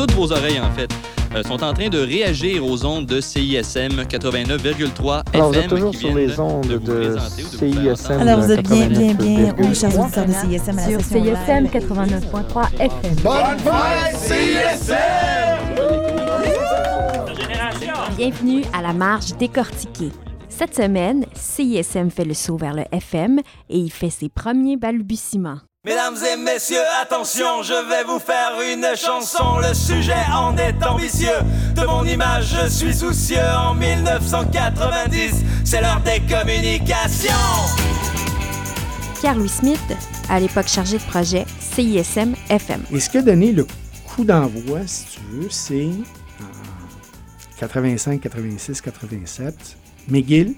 toutes vos oreilles, en fait, euh, sont en train de réagir aux ondes de CISM 89,3 Alors, vous êtes FM. toujours sur les ondes de de CISM. Alors, vous êtes bien, bien, bien, 89,3. oui, chers auditeurs de CISM à la Sur CISM live. 89.3 FM. Bienvenue à la marge décortiquée. Cette semaine, CISM fait le saut vers le FM et il fait ses premiers balbutiements. Mesdames et messieurs, attention, je vais vous faire une chanson. Le sujet en est ambitieux. De mon image, je suis soucieux. En 1990, c'est l'heure des communications. Pierre-Louis Smith, à l'époque chargé de projet CISM FM. Et ce qui a donné le coup d'envoi, si tu veux, c'est en 85, 86, 87. McGill,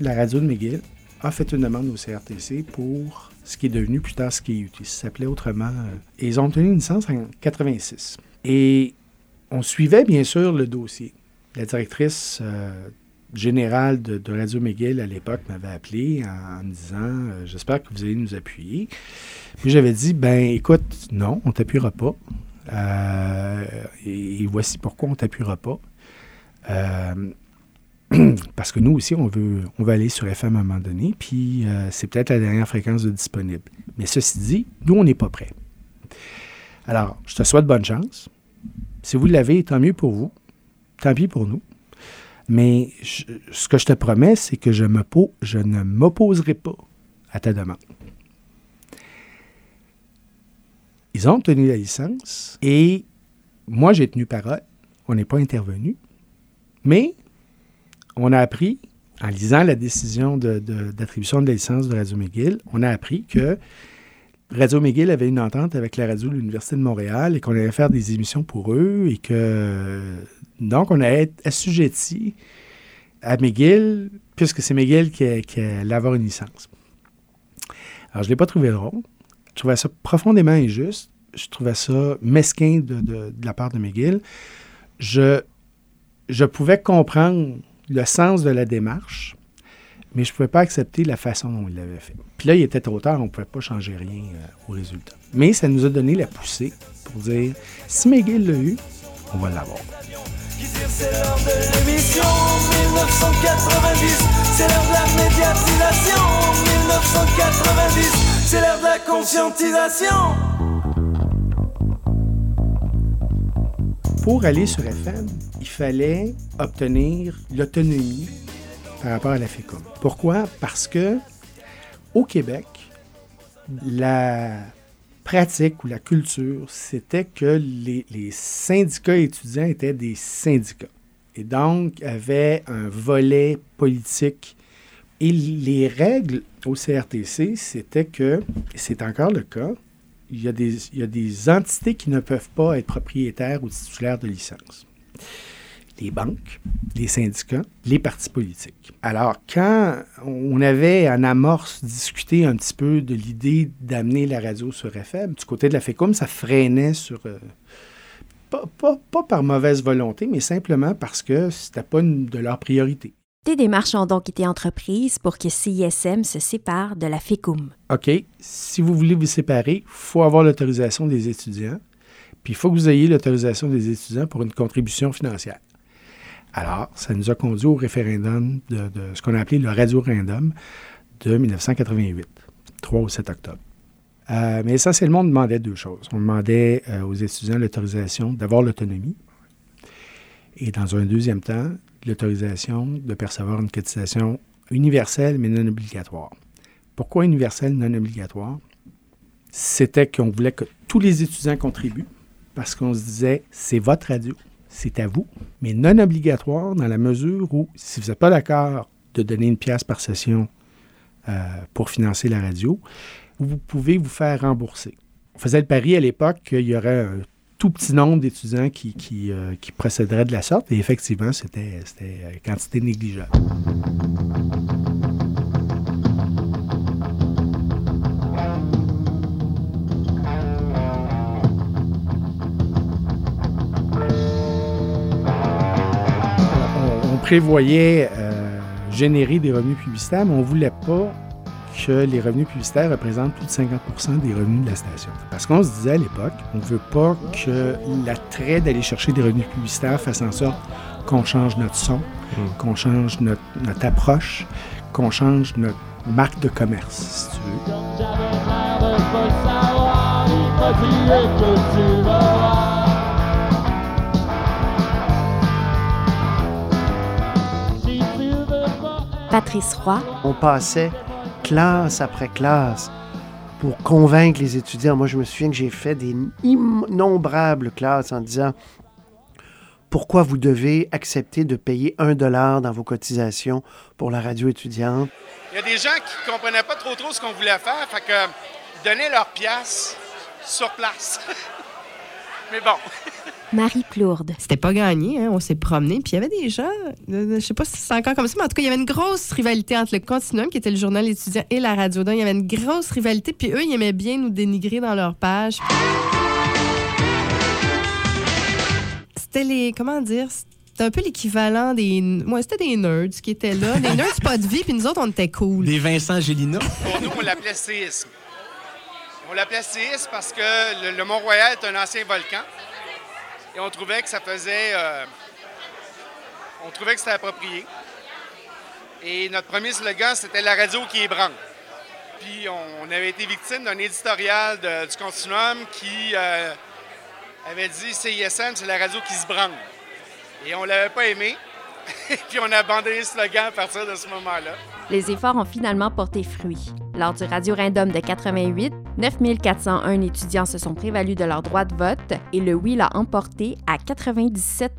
la radio de McGill, a fait une demande au CRTC pour ce qui est devenu plus tard ce qui s'appelait autrement. euh, ils ont obtenu une licence en 86. Et on suivait bien sûr le dossier. La directrice euh, générale de, Radio McGill à l'époque m'avait appelé en, me disant euh, J'espère que vous allez nous appuyer. Puis j'avais dit Ben écoute, non, on t'appuiera pas. Et, et voici pourquoi on t'appuiera pas. Parce que nous aussi, on veut, on aller sur FM à un moment donné, puis euh, c'est peut-être la dernière fréquence de disponible. Mais ceci dit, nous, on n'est pas prêts. Alors, je te souhaite bonne chance. Si vous l'avez, tant mieux pour vous. Tant pis pour nous. Mais ce que je te promets, c'est que je, me je ne m'opposerai pas à ta demande. Ils ont obtenu la licence et moi, j'ai tenu parole. On n'est pas intervenu. Mais on a appris, en lisant la décision d'attribution de, la licence de Radio McGill, on a appris que Radio McGill avait une entente avec la radio de l'Université de Montréal et qu'on allait faire des émissions pour eux et que donc on allait être assujetti à McGill puisque c'est McGill qui, allait avoir une licence. Alors je ne l'ai pas trouvé drôle. Je trouvais ça profondément injuste. Je trouvais ça mesquin de, la part de McGill. Je pouvais comprendre le sens de la démarche, mais je ne pouvais pas accepter la façon dont il l'avait fait. Puis là, il était trop tard, on ne pouvait pas changer rien euh, au résultat. Mais ça nous a donné la poussée pour dire, si McGill l'a eu, on va l'avoir. C'est l'heure de l'émission 1990, c'est l'heure de la médiatisation 1990, c'est l'heure de la conscientisation. Pour aller sur FM, il fallait obtenir l'autonomie par rapport à la FECOM. Pourquoi? Parce que au Québec, la pratique ou la culture, c'était que les, les syndicats étudiants étaient des syndicats. Et donc, avaient un volet politique. Et les règles au CRTC, c'était que, c'est encore le cas, il y, a des, il y a des entités qui ne peuvent pas être propriétaires ou titulaires de licence. Les banques, les syndicats, les partis politiques. Alors, quand on avait en amorce discuté un petit peu de l'idée d'amener la radio sur FM, du côté de la FECUM, ça freinait sur... euh, pas, pas- pas par mauvaise volonté, mais simplement parce que c'était pas une de leurs priorités. Des démarches ont donc été entreprises pour que CISM se sépare de la FECUM. OK, si vous voulez vous séparer, il faut avoir l'autorisation des étudiants, puis il faut que vous ayez l'autorisation des étudiants pour une contribution financière. Alors, ça nous a conduit au référendum de, de ce qu'on a appelé le radio-random de 1988, 3 au 7 octobre. Euh, mais essentiellement, on demandait deux choses. On demandait euh, aux étudiants l'autorisation d'avoir l'autonomie et, dans un deuxième temps, l'autorisation de percevoir une cotisation universelle mais non obligatoire. Pourquoi universel non obligatoire? C'était qu'on voulait que tous les étudiants contribuent parce qu'on se disait, c'est votre radio, c'est à vous, mais non obligatoire dans la mesure où, si vous n'êtes pas d'accord de donner une pièce par session euh, pour financer la radio, vous pouvez vous faire rembourser. On faisait le pari à l'époque qu'il y aurait un tout petit nombre d'étudiants qui, qui, euh, procéderaient de la sorte, et effectivement, c'était c'était, euh, quantité négligeable. on, on prévoyait euh, générer des revenus publicitaires, mais on ne voulait pas que les revenus publicitaires représentent plus de 50 des revenus de la station. Parce qu'on se disait à l'époque, on ne veut pas que l'attrait d'aller chercher des revenus publicitaires fasse en sorte qu'on change notre son, qu'on change notre, notre approche, qu'on change notre marque de commerce, si tu veux. Patrice Roy, On passait classe après classe pour convaincre les étudiants. Moi, je me souviens que j'ai fait des innombrables classes en disant pourquoi vous devez accepter de payer un dollar dans vos cotisations pour la radio étudiante? Il y a des gens qui comprenaient pas trop trop ce qu'on voulait faire, fait que ils donnaient leur pièce sur place. Mais bon, Marie Plourde, C'était pas gagné, hein, on s'est promené. Puis il y avait des gens, euh, je sais pas si c'est encore comme ça, mais en tout cas, il y avait une grosse rivalité entre le Continuum, qui était le journal étudiant, et la radio. Donc, il y avait une grosse rivalité. Puis eux, ils aimaient bien nous dénigrer dans leur page. C'était les. Comment dire? C'était un peu l'équivalent des. Moi, c'était des nerds qui étaient là. Des nerds pas de vie, puis nous autres, on était cool. Des Vincent Gélina. pour nous, on l'appelait séisme. On l'appelait séisme parce que le, Mont-Royal est un ancien volcan. Et on trouvait que ça faisait. euh, on trouvait que c'était approprié. Et notre premier slogan, c'était la radio qui ébranle. Puis on, avait été victime d'un éditorial du Continuum qui euh, avait dit CISM, c'est la radio qui se branle. Et on l'avait pas aimé. Puis on a abandonné le slogan à partir de ce moment-là. Les efforts ont finalement porté fruit. Lors du Radio Random de 88, 9401 étudiants se sont prévalus de leur droit de vote et le oui l'a emporté à 97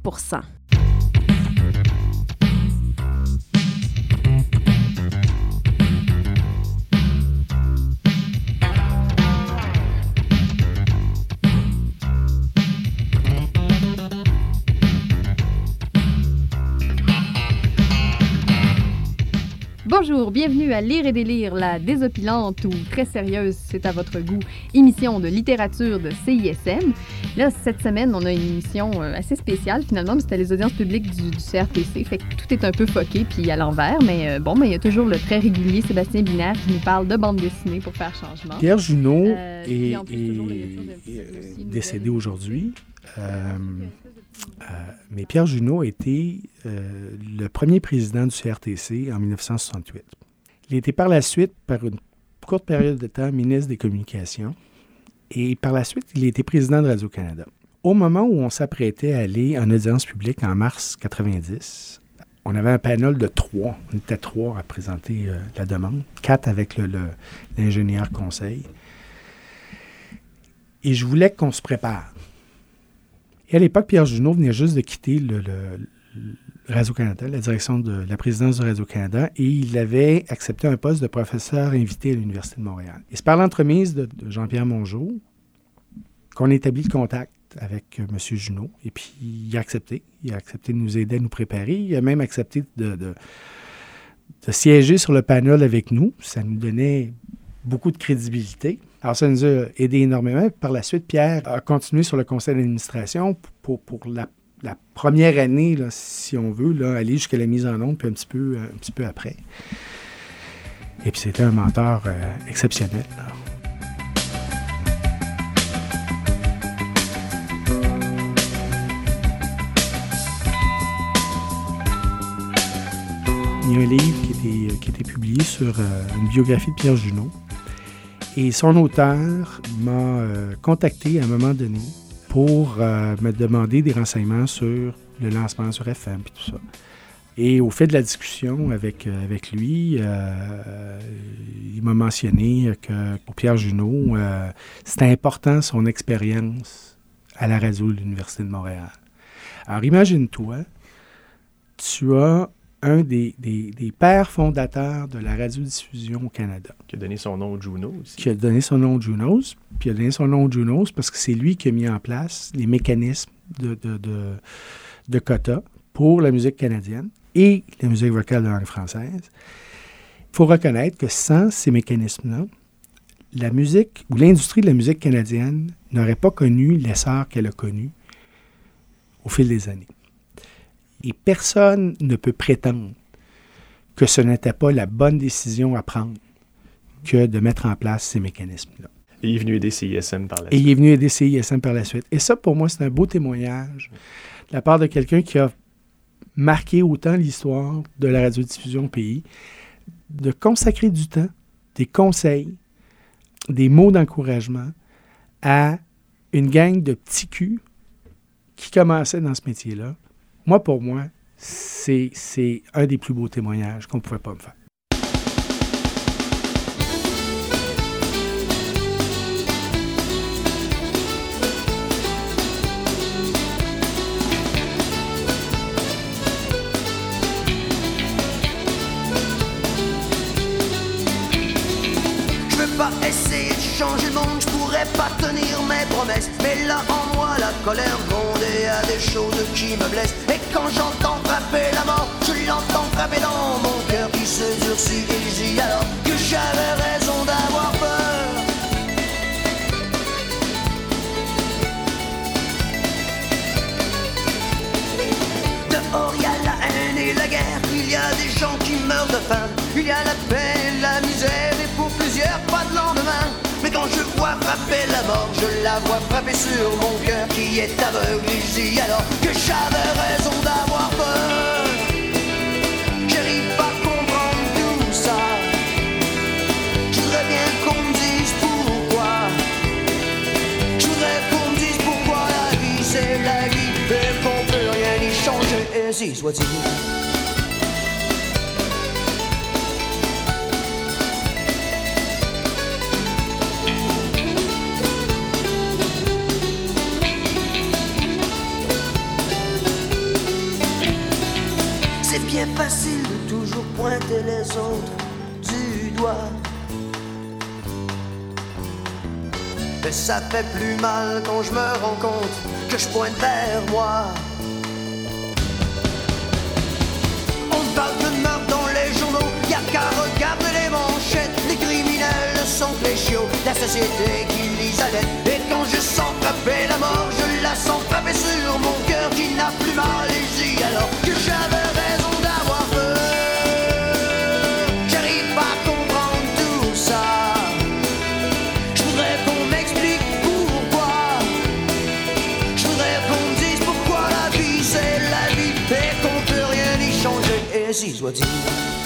Bonjour, bienvenue à Lire et délire, la désopilante ou très sérieuse, c'est à votre goût, émission de littérature de CISM. Là, cette semaine, on a une émission euh, assez spéciale finalement, mais c'était les audiences publiques du, du CRTC, fait que tout est un peu foqué puis à l'envers, mais euh, bon, mais il y a toujours le très régulier Sébastien Binaire qui nous parle de bande dessinée pour faire changement. Pierre Junot Euh, est, décédé aujourd'hui. Euh, mais Pierre Junot était euh, le premier président du CRTC en 1968. Il été par la suite, par une courte période de temps, ministre des Communications. Et par la suite, il a été président de Radio-Canada. Au moment où on s'apprêtait à aller en audience publique en mars 90, on avait un panel de trois. On était trois à présenter euh, la demande. Quatre avec l'ingénieur conseil. Et je voulais qu'on se prépare. Et à l'époque, Pierre Junot venait juste de quitter le, le- le Radio-Canada, la direction de la présidence du Radio-Canada, et il avait accepté un poste de professeur invité à l'Université de Montréal. Et c'est par l'entremise de, Jean-Pierre Mongeau qu'on établit le contact avec euh, M. Junot. Et puis, il a accepté. Il a accepté de nous aider à nous préparer. Il a même accepté de siéger sur le panel avec nous. Ça nous donnait beaucoup de crédibilité. Alors, ça nous a aidé énormément. Par la suite, Pierre a continué sur le conseil d'administration pour, pour la, première année, là, si on veut, là, aller jusqu'à la mise en onde, puis un petit peu, un petit peu après. Et puis, c'était un mentor euh, exceptionnel. Il y a un livre qui a été, qui a été publié sur euh, une biographie de Pierre Junot. Et son auteur m'a euh, contacté à un moment donné pour euh, me demander des renseignements sur le lancement sur FM et tout ça. Et au fait de la discussion avec, euh, avec lui, il m'a mentionné que pour Pierre Junot, c'était important son expérience à la radio de l'Université de Montréal. Alors imagine-toi, tu as un des, des- des pères fondateurs de la radiodiffusion au Canada Qui a donné son nom au Juno aussi. qui a donné son nom au Junos. Puis a donné son nom au Junos parce que c'est lui qui a mis en place les mécanismes de, de, de, de quotas pour la musique canadienne et la musique vocale de langue française. Il faut reconnaître que sans ces mécanismes-là, la musique ou l'industrie de la musique canadienne n'aurait pas connu l'essor qu'elle a connu au fil des années. Et personne ne peut prétendre que ce n'était pas la bonne décision à prendre que de mettre en place ces mécanismes-là. Et il est venu aider CISM par la Et suite. il est venu aider CISM par la suite. Et ça, pour moi, c'est un beau témoignage de la part de quelqu'un qui a marqué autant l'histoire de la radiodiffusion au pays, de consacrer du temps, des conseils, des mots d'encouragement à une gang de petits culs qui commençaient dans ce métier-là. Moi, pour moi, c'est un des plus beaux témoignages qu'on ne pouvait pas me faire. Je veux pas essayer de changer le monde, pas tenir mes promesses. Mais là en moi la colère y a des choses qui me blessent. Et quand j'entends frapper la mort, je l'entends frapper dans mon cœur qui se durcit et je dis alors que j'avais raison d'avoir peur. Dehors y a la haine et la guerre, il y a des gens qui meurent de faim, il y a la peine la misère et pour plusieurs pas de lendemain. Quand je vois frapper la mort, je la vois frapper sur mon cœur qui est aveugle. Dis alors que j'avais raison d'avoir peur. J'arrive pas à comprendre tout ça. Je voudrais bien qu'on me dise pourquoi. Je voudrais qu'on me dise pourquoi la vie c'est la vie et qu'on peut rien y changer. Et ainsi soit-il. Facile de toujours pointer les autres du doigt. Mais ça fait plus mal quand je me rends compte que je pointe vers moi. On parle de meurtre dans les journaux, y a qu'à regarder les manchettes. Les criminels sont les chiots, la société qui les allait. Et quand je sens frapper la mort, je la sens frapper sur mon cœur qui n'a plus mal. Changer. Et ainsi soit-il.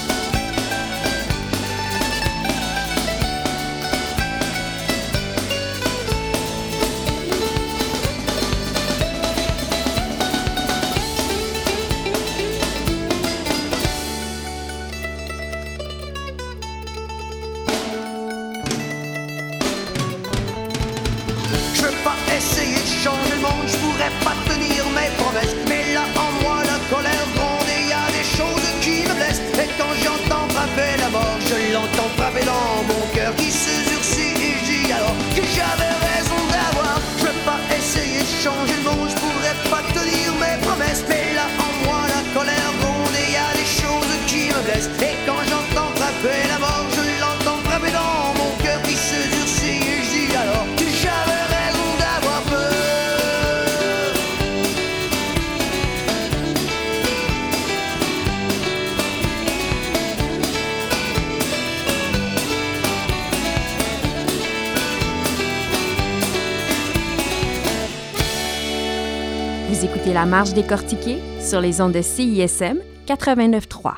La Marche décortiquée sur les ondes de CISM 89.3.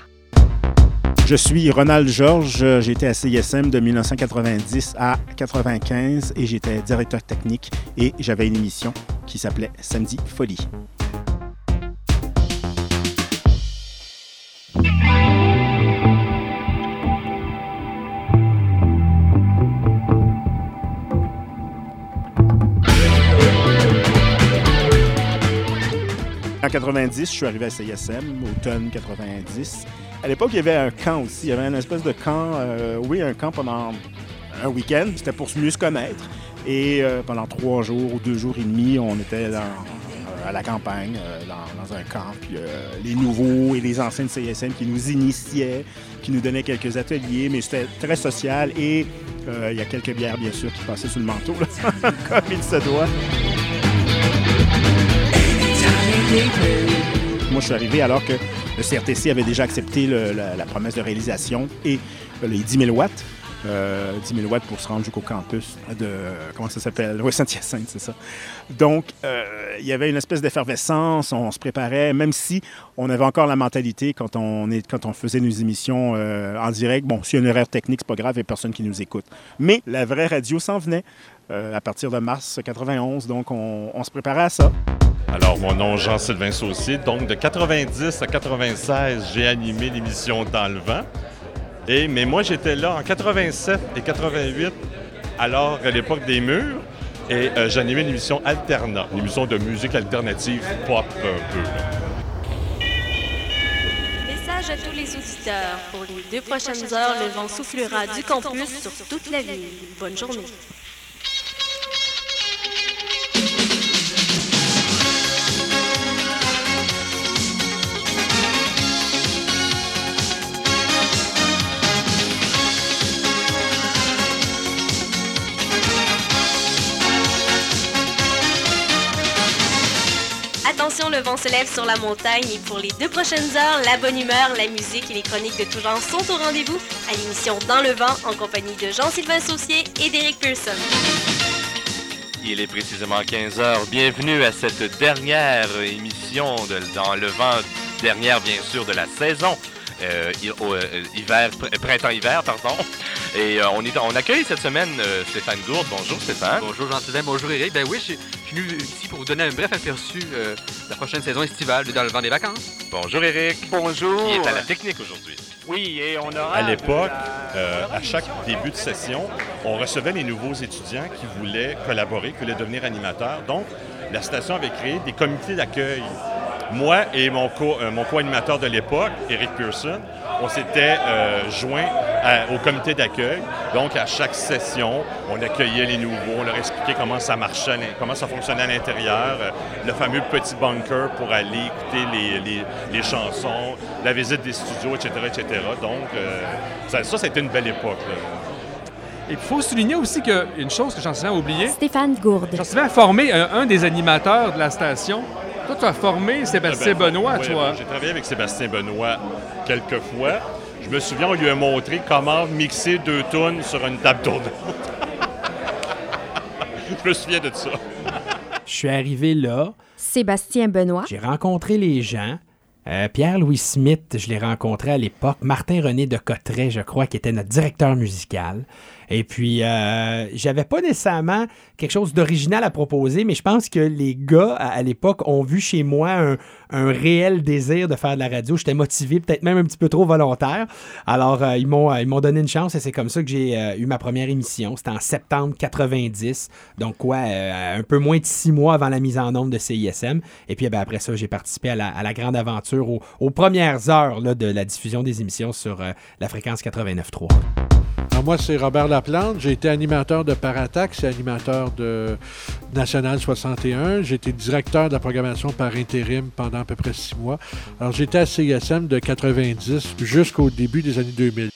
Je suis Ronald Georges, j'étais à CISM de 1990 à 95 et j'étais directeur technique et j'avais une émission qui s'appelait Samedi Folie. En 90, je suis arrivé à CISM, automne 90. À l'époque, il y avait un camp aussi. Il y avait une espèce de camp, euh, oui, un camp pendant un week-end. C'était pour mieux se connaître. Et euh, pendant trois jours ou deux jours et demi, on était euh, à la campagne, dans, un camp. Puis les nouveaux et les anciens de CISM qui nous initiaient, qui nous donnaient quelques ateliers, mais c'était très social. Et il y a quelques bières, bien sûr, qui passaient sous le manteau, comme il se doit. Moi, je suis arrivé alors que le CRTC avait déjà accepté la, promesse de réalisation et euh, les 10 000 watts. euh, 10 000 watts pour se rendre jusqu'au campus de, comment ça s'appelle? Oui, Saint-Hyacinthe, c'est ça. Donc, euh, il y avait une espèce d'effervescence, on se préparait, même si on avait encore la mentalité quand on, quand on faisait nos émissions euh, en direct, bon, s'il y a une erreur technique, c'est pas grave, il n'y a personne qui nous écoute. Mais la vraie radio s'en venait euh, à partir de mars 91, donc on, on se préparait à ça. Alors, mon nom Jean-Sylvain Saucier. Donc, de 90 à 96, j'ai animé l'émission Dans le vent. Et, mais moi, j'étais là en 87 et 88, alors à l'époque des murs. Et euh, j'animais une émission Alterna, une émission de musique alternative pop un peu. Message à tous les auditeurs. Pour les deux prochaines heures, le vent soufflera du campus sur toute la ville. Bonne journée. Le vent se lève sur la montagne et pour les deux prochaines heures, la bonne humeur, la musique et les chroniques de tout genre sont au rendez-vous à l'émission Dans le vent en compagnie de Jean-Sylvain Saucier et d'Éric Pearson. Il est précisément 15 heures. Bienvenue à cette dernière émission de Dans le vent, dernière bien sûr de la saison. euh, euh, hiver, pr- printemps-hiver, pardon. Et euh, on, est, on accueille cette semaine euh, Stéphane Gourde. Bonjour Stéphane. Bonjour Jean-Sylvain, bonjour Eric. Ben oui, je suis venu ici pour vous donner un bref aperçu euh, de la prochaine saison estivale de Dans le vent des vacances. Bonjour Eric. Bonjour. Il est à la technique aujourd'hui. Oui, et on aura... À l'époque, euh, à chaque début de session, on recevait les nouveaux étudiants qui voulaient collaborer, qui voulaient devenir animateurs. Donc, la station avait créé des comités d'accueil. Moi et mon co- euh, mon co-animateur de l'époque, Eric Pearson, on s'était euh, joints à- au comité d'accueil. Donc, à chaque session, on accueillait les nouveaux, on leur expliquait comment ça marchait, comment ça fonctionnait à l'intérieur, euh, le fameux petit bunker pour aller écouter les, les- les chansons, la visite des studios, etc., etc. Donc, euh, ça, ça, c'était une belle époque. là. Et il faut souligner aussi qu'une chose que Jean-Sylvain a oublié, Stéphane Gourde. Jean-Sylvain a formé un, un des animateurs de la station. Toi, tu as formé Sébastien Ah ben, Benoît, oui, toi. oui, J'ai travaillé avec Sébastien Benoît quelques fois. Je me souviens, on lui a montré comment mixer deux tonnes sur une table tournante. je me souviens de ça. Je suis arrivé là, Sébastien Benoît. j'ai rencontré les gens. Euh, Pierre-Louis Smith, je l'ai rencontré à l'époque. Martin-René de Cotteret, je crois, qui était notre directeur musical. Et puis, euh, j'avais pas nécessairement quelque chose d'original à proposer, mais je pense que les gars, à, l'époque, ont vu chez moi un, réel désir de faire de la radio. J'étais motivé, peut-être même un petit peu trop volontaire. Alors, euh, ils m'ont euh, ils m'ont donné une chance et c'est comme ça que j'ai eu ma première émission. C'était en septembre 90. Donc, quoi, un peu moins de six mois avant la mise en onde de CISM. Et puis, eh ben, après ça, j'ai participé à la, grande aventure au- aux premières heures de la diffusion des émissions sur la fréquence 89.3. Alors, moi, c'est Robert Laplante. J'ai été animateur de Paratax et animateur de National 61. J'ai été directeur de la programmation par intérim pendant à peu près six mois. Alors, j'étais à CISM de 90 jusqu'au début des années 2000.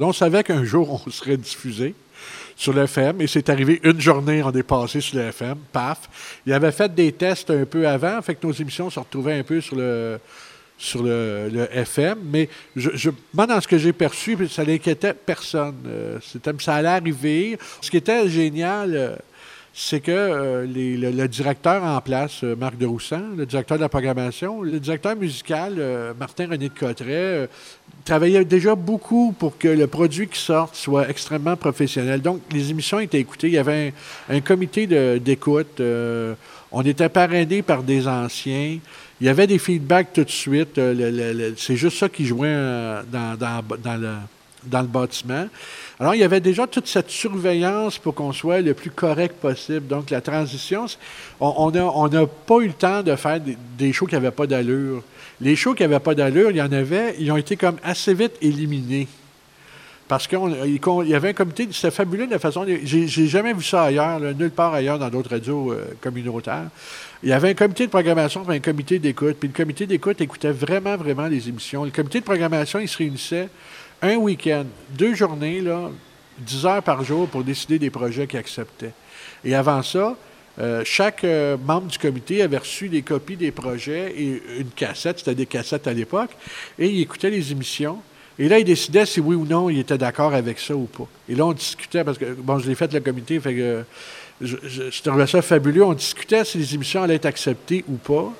On savait qu'un jour, on serait diffusé sur le FM et c'est arrivé une journée, on est passé sur le FM, paf. Il avait fait des tests un peu avant, fait que nos émissions se retrouvaient un peu sur le, sur le, FM, mais je, moi, dans ce que j'ai perçu, ça n'inquiétait personne. Euh, ça allait arriver. Ce qui était génial, euh, c'est que euh, le, directeur en place, Marc de Roussan, le directeur de la programmation, le directeur musical, Martin-René de Cotteret, travaillait déjà beaucoup pour que le produit qui sorte soit extrêmement professionnel. Donc, les émissions étaient écoutées. Il y avait un, comité d'écoute. on était parrainé par des anciens. Il y avait des feedbacks tout de suite. Euh, c'est juste ça qui jouait euh, dans, le, bâtiment. Alors, il y avait déjà toute cette surveillance pour qu'on soit le plus correct possible. Donc, la transition, on n'a pas eu le temps de faire des, des shows qui n'avaient pas d'allure. Les shows qui n'avaient pas d'allure, il y en avait, ils ont été comme assez vite éliminés. Parce qu'il y avait un comité, c'était fabuleux de la façon. J'ai jamais vu ça ailleurs, nulle part ailleurs dans d'autres radios euh, communautaires. Il y avait un comité de programmation un comité d'écoute. Puis le comité d'écoute écoutait vraiment, vraiment les émissions. Le comité de programmation, il se réunissait un week-end, deux journées, là, 10 heures par jour pour décider des projets qu'il acceptait. Et avant ça, euh, chaque euh, membre du comité avait reçu des copies des projets et une cassette, c'était des cassettes à l'époque, et il écoutait les émissions. Et là, il décidait si oui ou non il était d'accord avec ça ou pas. Et là, on discutait, parce que, bon, je l'ai fait le comité, fait que je, trouvais ça fabuleux. On discutait si les émissions allaient être acceptées ou pas.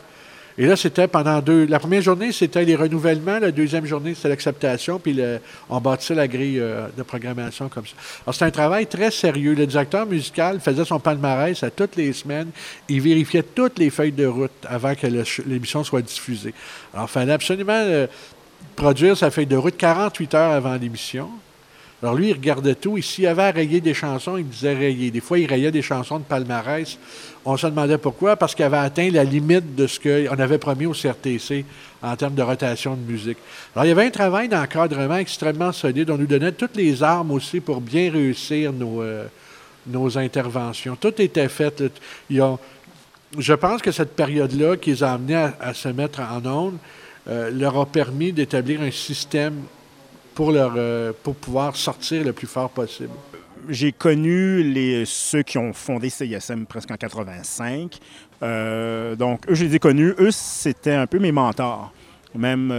Et là, c'était pendant deux. La première journée, c'était les renouvellements. La deuxième journée, c'était l'acceptation. Puis on bâtissait la grille euh, de programmation comme ça. Alors, c'était un travail très sérieux. Le directeur musical faisait son palmarès à toutes les semaines. Il vérifiait toutes les feuilles de route avant que l'émission soit diffusée. Alors, il fallait absolument euh, produire sa feuille de route 48 heures avant l'émission. Alors lui, il regardait tout. Et s'il avait à des chansons, il disait rayer. Des fois, il rayait des chansons de palmarès. On se demandait pourquoi. Parce qu'il avait atteint la limite de ce qu'on avait promis au CRTC en termes de rotation de musique. Alors, il y avait un travail d'encadrement extrêmement solide. On nous donnait toutes les armes aussi pour bien réussir nos, euh, interventions. Tout était fait. je pense que cette période-là qui les a amenés à, à se mettre en onde euh, leur a permis d'établir un système pour, leur, euh, pour pouvoir sortir le plus fort possible. J'ai connu les, ceux qui ont fondé CISM presque en 85. Euh, donc, eux, je les ai connus. Eux, c'était un peu mes mentors. Même,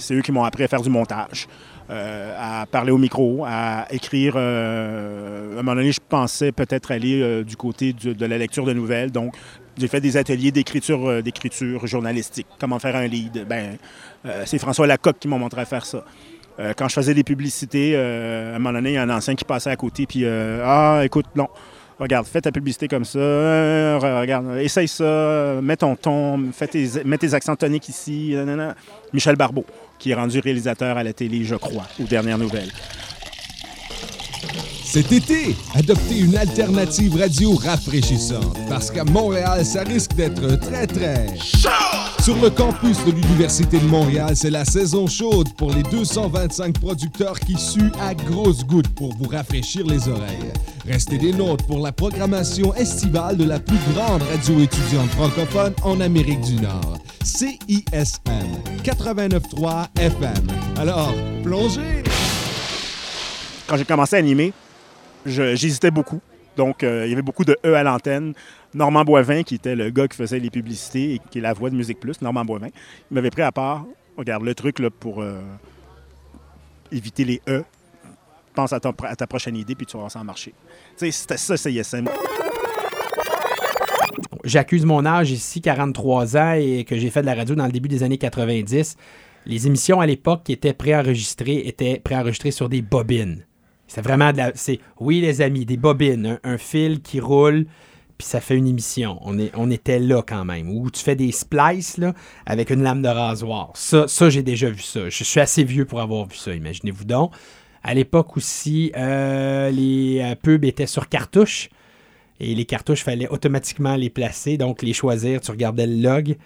c'est eux qui m'ont appris à faire du montage, à parler au micro, à écrire. à un moment donné, je pensais peut-être aller du côté de la lecture de nouvelles. Donc, j'ai fait des ateliers d'écriture, euh, d'écriture journalistique. Comment faire un lead? Ben, euh, c'est François Lacocque qui m'a montré à faire ça. Euh, quand je faisais des publicités, à un moment donné, il y a un ancien qui passait à côté, puis Ah, écoute, non, regarde, fais ta publicité comme ça, re- regarde, essaye ça, mets ton ton, fais tes, mets tes accents toniques ici. Michel Barbeau, qui est rendu réalisateur à la télé, je crois, aux dernières nouvelles. Cet été, adoptez une alternative radio rafraîchissante parce qu'à Montréal, ça risque d'être très très Sur le campus de l'Université de Montréal, c'est la saison chaude pour les 225 producteurs qui suent à grosses gouttes pour vous rafraîchir les oreilles. Restez des nôtres pour la programmation estivale de la plus grande radio étudiante francophone en Amérique du Nord. CISM 89.3 FM. Alors, plongez! Quand j'ai commencé à animer, j'hésitais beaucoup. Donc, euh, il y avait beaucoup de E à l'antenne. Normand Boivin, qui était le gars qui faisait les publicités et qui est la voix de Musique Plus, Normand Boivin, il m'avait pris à part. Regarde, le truc là, pour euh, éviter les E, pense à, ta prochaine idée, puis tu vas voir ça en marcher. C'était ça, CISM. J'accuse mon âge ici, 43 ans, et que j'ai fait de la radio dans le début des années 90. Les émissions à l'époque qui étaient préenregistrées étaient préenregistrées sur des bobines. C'est vraiment de la. C'est, oui, les amis, des bobines, un, fil qui roule, puis ça fait une émission. On, était là quand même. Ou tu fais des splices avec une lame de rasoir. Ça, j'ai déjà vu ça. Je suis assez vieux pour avoir vu ça, imaginez-vous donc. À l'époque aussi, euh, les euh, pubs étaient sur cartouche. Et les cartouches, fallait automatiquement les placer, donc les choisir. Tu regardais le log.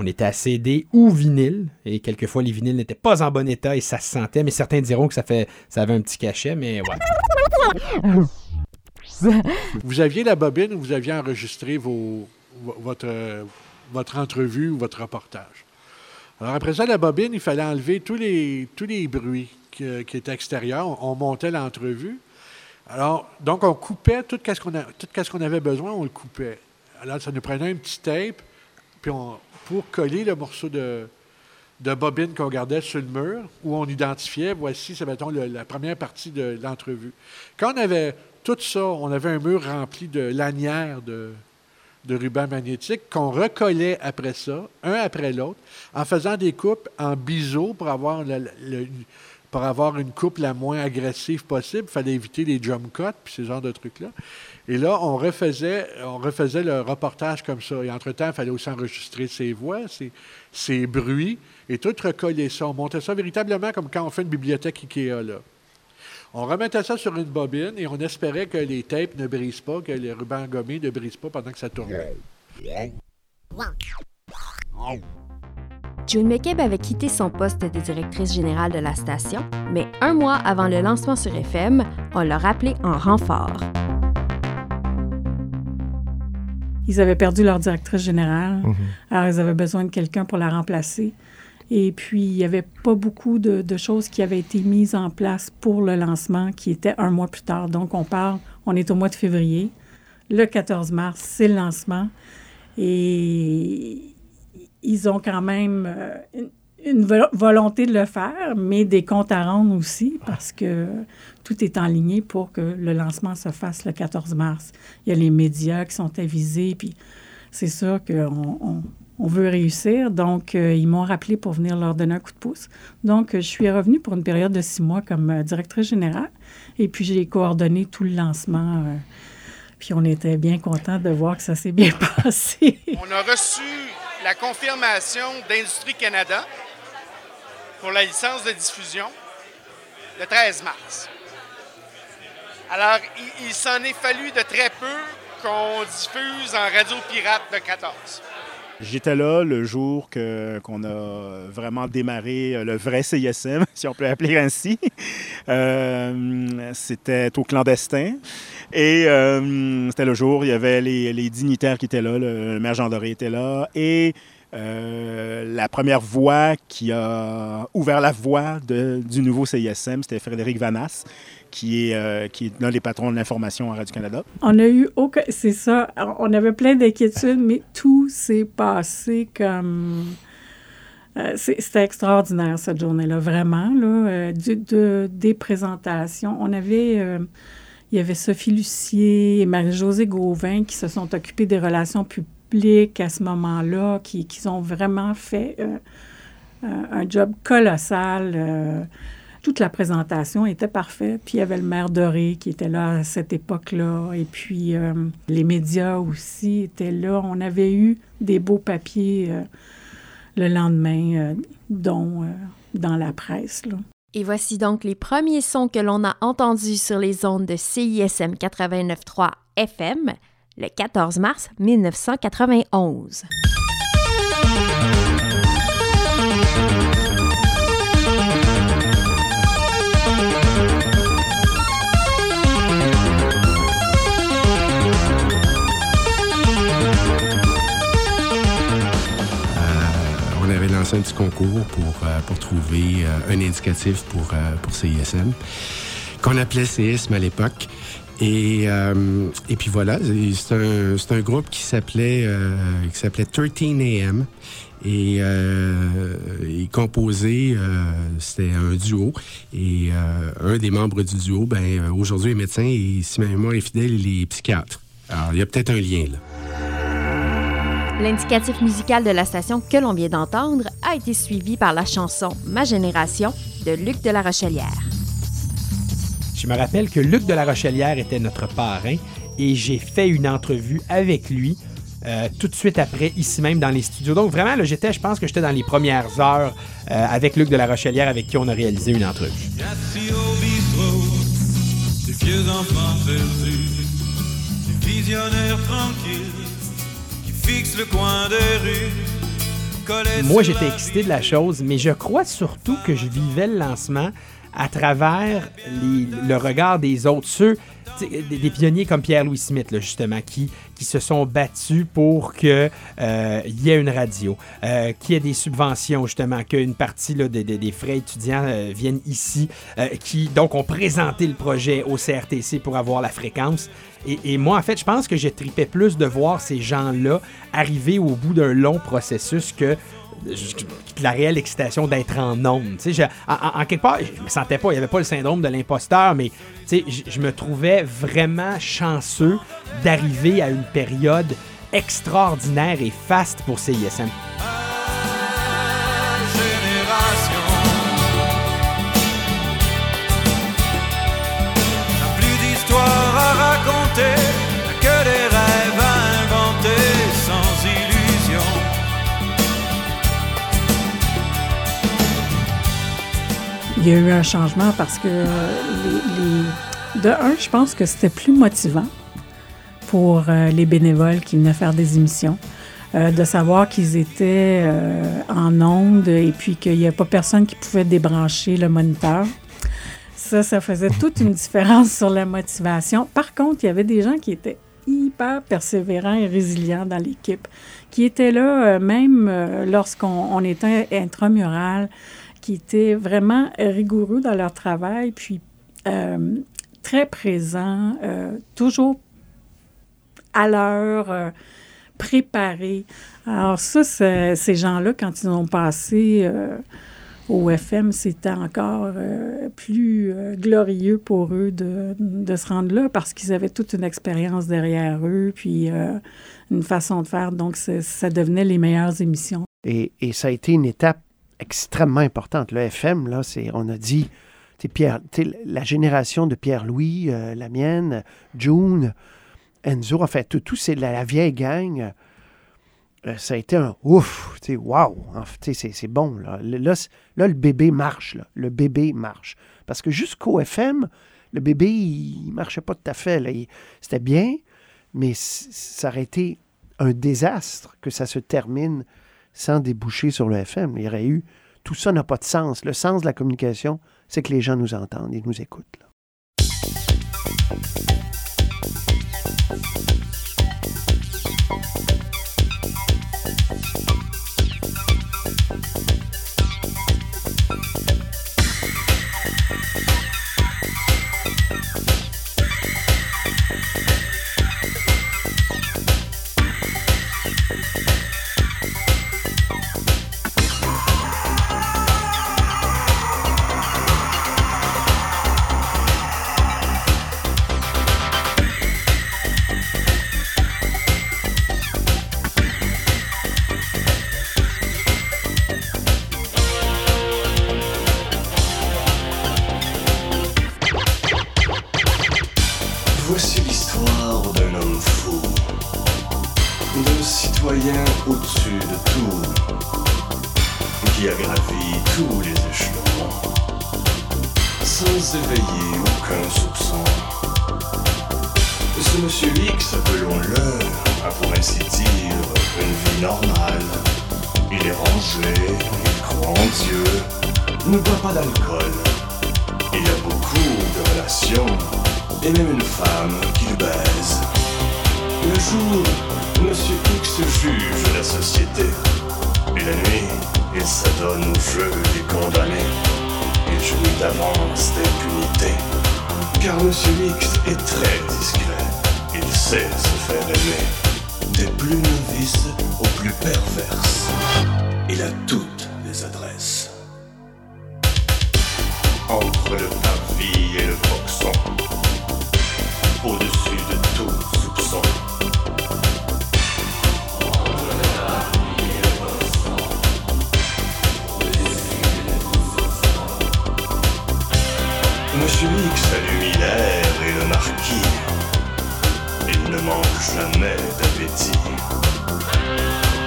On était à CD ou vinyle. Et quelquefois, les vinyles n'étaient pas en bon état et ça se sentait. Mais certains diront que ça, fait, ça avait un petit cachet, mais ouais. Vous aviez la bobine où vous aviez enregistré votre, entrevue ou votre reportage? Alors après ça, la bobine, il fallait enlever tous les, tous les bruits qui, étaient extérieurs. On, on montait l'entrevue. Alors, donc, on coupait tout ce qu'on a- tout ce qu'on avait besoin, on le coupait. Alors, ça nous prenait un petit tape, puis on, pour coller le morceau de, bobine qu'on gardait sur le mur, où on identifiait, voici, c'est mettons la première partie de l'entrevue. Quand on avait tout ça, on avait un mur rempli de lanières de, de ruban magnétique qu'on recollait après ça, un après l'autre, en faisant des coupes en biseau pour avoir une coupe la moins agressive possible. Il fallait éviter les jump cuts puis ce genre de trucs-là. Et là, on refaisait, on refaisait le reportage comme ça. Et entre-temps, il fallait aussi enregistrer ses voix, ses, bruits, et tout recoller ça. On montait ça véritablement comme quand on fait une bibliothèque IKEA. Là. On remettait ça sur une bobine et on espérait que les tapes ne brisent pas, que les rubans gommés ne brisent pas pendant que ça tournait. June McCabe avait quitté son poste de directrice générale de la station, mais un mois avant le lancement sur FM, on l'a rappelé en renfort. Ils avaient perdu leur directrice générale. Mhm. Alors, ils avaient besoin de quelqu'un pour la remplacer. Et puis, il n'y avait pas beaucoup de, de choses qui avaient été mises en place pour le lancement, qui était un mois plus tard. Donc, on parle, on est au mois de février. Le 14 mars, c'est le lancement. Et ils ont quand même euh, une, une vo- volonté de le faire, mais des comptes à rendre aussi, parce que tout est enligné pour que le lancement se fasse le 14 mars. Il y a les médias qui sont avisés, puis c'est sûr qu'on on, veut réussir. Donc, euh, ils m'ont rappelé pour venir leur donner un coup de pouce. Donc, je suis revenue pour une période de six mois comme euh, directrice générale, et puis j'ai coordonné tout le lancement. euh, puis on était bien contents de voir que ça s'est bien passé. On a reçu la confirmation d'Industrie Canada pour la licence de diffusion le 13 mars. Alors, il, s'en est fallu de très peu qu'on diffuse en radio pirate de 14. J'étais là le jour que, qu'on a vraiment démarré le vrai CISM, si on peut l'appeler ainsi. Euh, c'était au clandestin. Et euh, c'était le jour, il y avait les, dignitaires qui étaient là, le, le maire Jean Doré était là. Et euh, la première voix qui a ouvert la voie du nouveau CISM, c'était Frédéric Vanas, qui est, euh, qui est l'un des patrons de l'information à Radio-Canada. On a eu aucun. C'est ça. On avait plein d'inquiétudes, mais tout s'est passé comme. euh, C'était extraordinaire cette journée-là, vraiment. Là, des présentations. On avait. il y avait Sophie Lucier et Marie-Josée Gauvin qui se sont occupées des relations publiques à ce moment-là, qui, qui ont vraiment fait euh, euh, un job colossal. euh, toute la présentation était parfaite. Puis il y avait le maire Doré qui était là à cette époque-là. Et puis les médias aussi étaient là. On avait eu des beaux papiers le lendemain, dont dans la presse. Et voici donc les premiers sons que l'on a entendus sur les ondes de CISM 89.3 FM le 14 mars 1991. on avait lancé un petit concours pour, euh, pour trouver euh, un indicatif pour, euh, pour CISM, qu'on appelait CISM à l'époque. Et, euh, et puis voilà, c'est un, un groupe qui s'appelait euh, qui s'appelait 13 AM. Et euh, composé, euh, c'était un duo. Et euh, un des membres du duo, ben, aujourd'hui est médecin et si ma mémoire est fidèle, il est psychiatre. Alors, il y a peut-être un lien là. L'indicatif musical de la station que l'on vient d'entendre a été suivi par la chanson Ma génération de Luc de la Rochelière. Je me rappelle que Luc de la Rochelière était notre parrain et j'ai fait une entrevue avec lui euh, tout de suite après, ici même dans les studios. Donc vraiment, là, j'étais, je pense que j'étais dans les premières heures euh, avec Luc de la Rochelière avec qui on a réalisé une entrevue. Moi, j'étais excité de la chose, mais je crois surtout que je vivais le lancement à travers les- le regard des autres, ceux, des, pionniers comme Pierre-Louis Smith, justement, qui, qui se sont battus pour qu'il y ait une radio, euh, qu'il y ait des subventions, justement, qu'une partie des, frais étudiants euh, viennent ici, euh, qui donc ont présenté le projet au CRTC pour avoir la fréquence. Et, et moi, en fait, je pense que je tripais plus de voir ces gens-là arriver au bout d'un long processus que la réelle excitation d'être en sais, je- en, quelque part, je me sentais pas, il n'y avait pas le syndrome de l'imposteur, mais je, je me trouvais vraiment chanceux d'arriver à une période extraordinaire et faste pour CISM. Il y a eu un changement parce que de un, je pense que c'était plus motivant pour euh, les bénévoles qui venaient faire des émissions. euh, de savoir qu'ils étaient euh, en onde et puis qu'il n'y a pas personne qui pouvait débrancher le moniteur. Ça, ça faisait toute une différence sur la motivation. Par contre, il y avait des gens qui étaient hyper persévérants et résilients dans l'équipe, qui étaient là même lorsqu'on on était intramural, qui étaient vraiment rigoureux dans leur travail, puis euh, très présents, euh, toujours à l'heure. euh, préparé. Alors ça, ces gens-là, quand ils ont passé au FM, c'était encore plus glorieux pour eux de, se rendre là parce qu'ils avaient toute une expérience derrière eux, puis une façon de faire. Donc, ça devenait les meilleures émissions. Et ça a été une étape extrêmement importante. Le FM, là, c'est, on a dit, Pierre, la génération de Pierre-Louis, euh, la mienne, June, Enzo, en fait, tout, tout c'est la, vieille gang. euh, ça a été un ouf, wow, c'est, bon. Là. Là, là, le bébé marche, là. le bébé marche. Parce que jusqu'au FM, le bébé, il marchait pas tout à fait. C'était bien, mais ça aurait été un désastre que ça se termine sans déboucher sur le FM. Il y aurait eu. Tout ça n'a pas de sens. Le sens de la communication, c'est que les gens nous entendent et nous écoutent. Éveiller aucun soupçon. Ce monsieur X, appelons-le, a pour ainsi dire une vie normale. Il est rangé, il croit en Dieu, ne boit pas d'alcool. Il a beaucoup de relations et même une femme qu'il baise. Le jour, Monsieur X juge la société. Et la nuit, il s'adonne au jeu des condamnés. Jouit d'avance d'impunité. Car Monsieur X est très discret. Il sait se faire aimer. Des plus novices aux plus perverses. Il a toutes les adresses. Entre le parvis et le boxon. Mais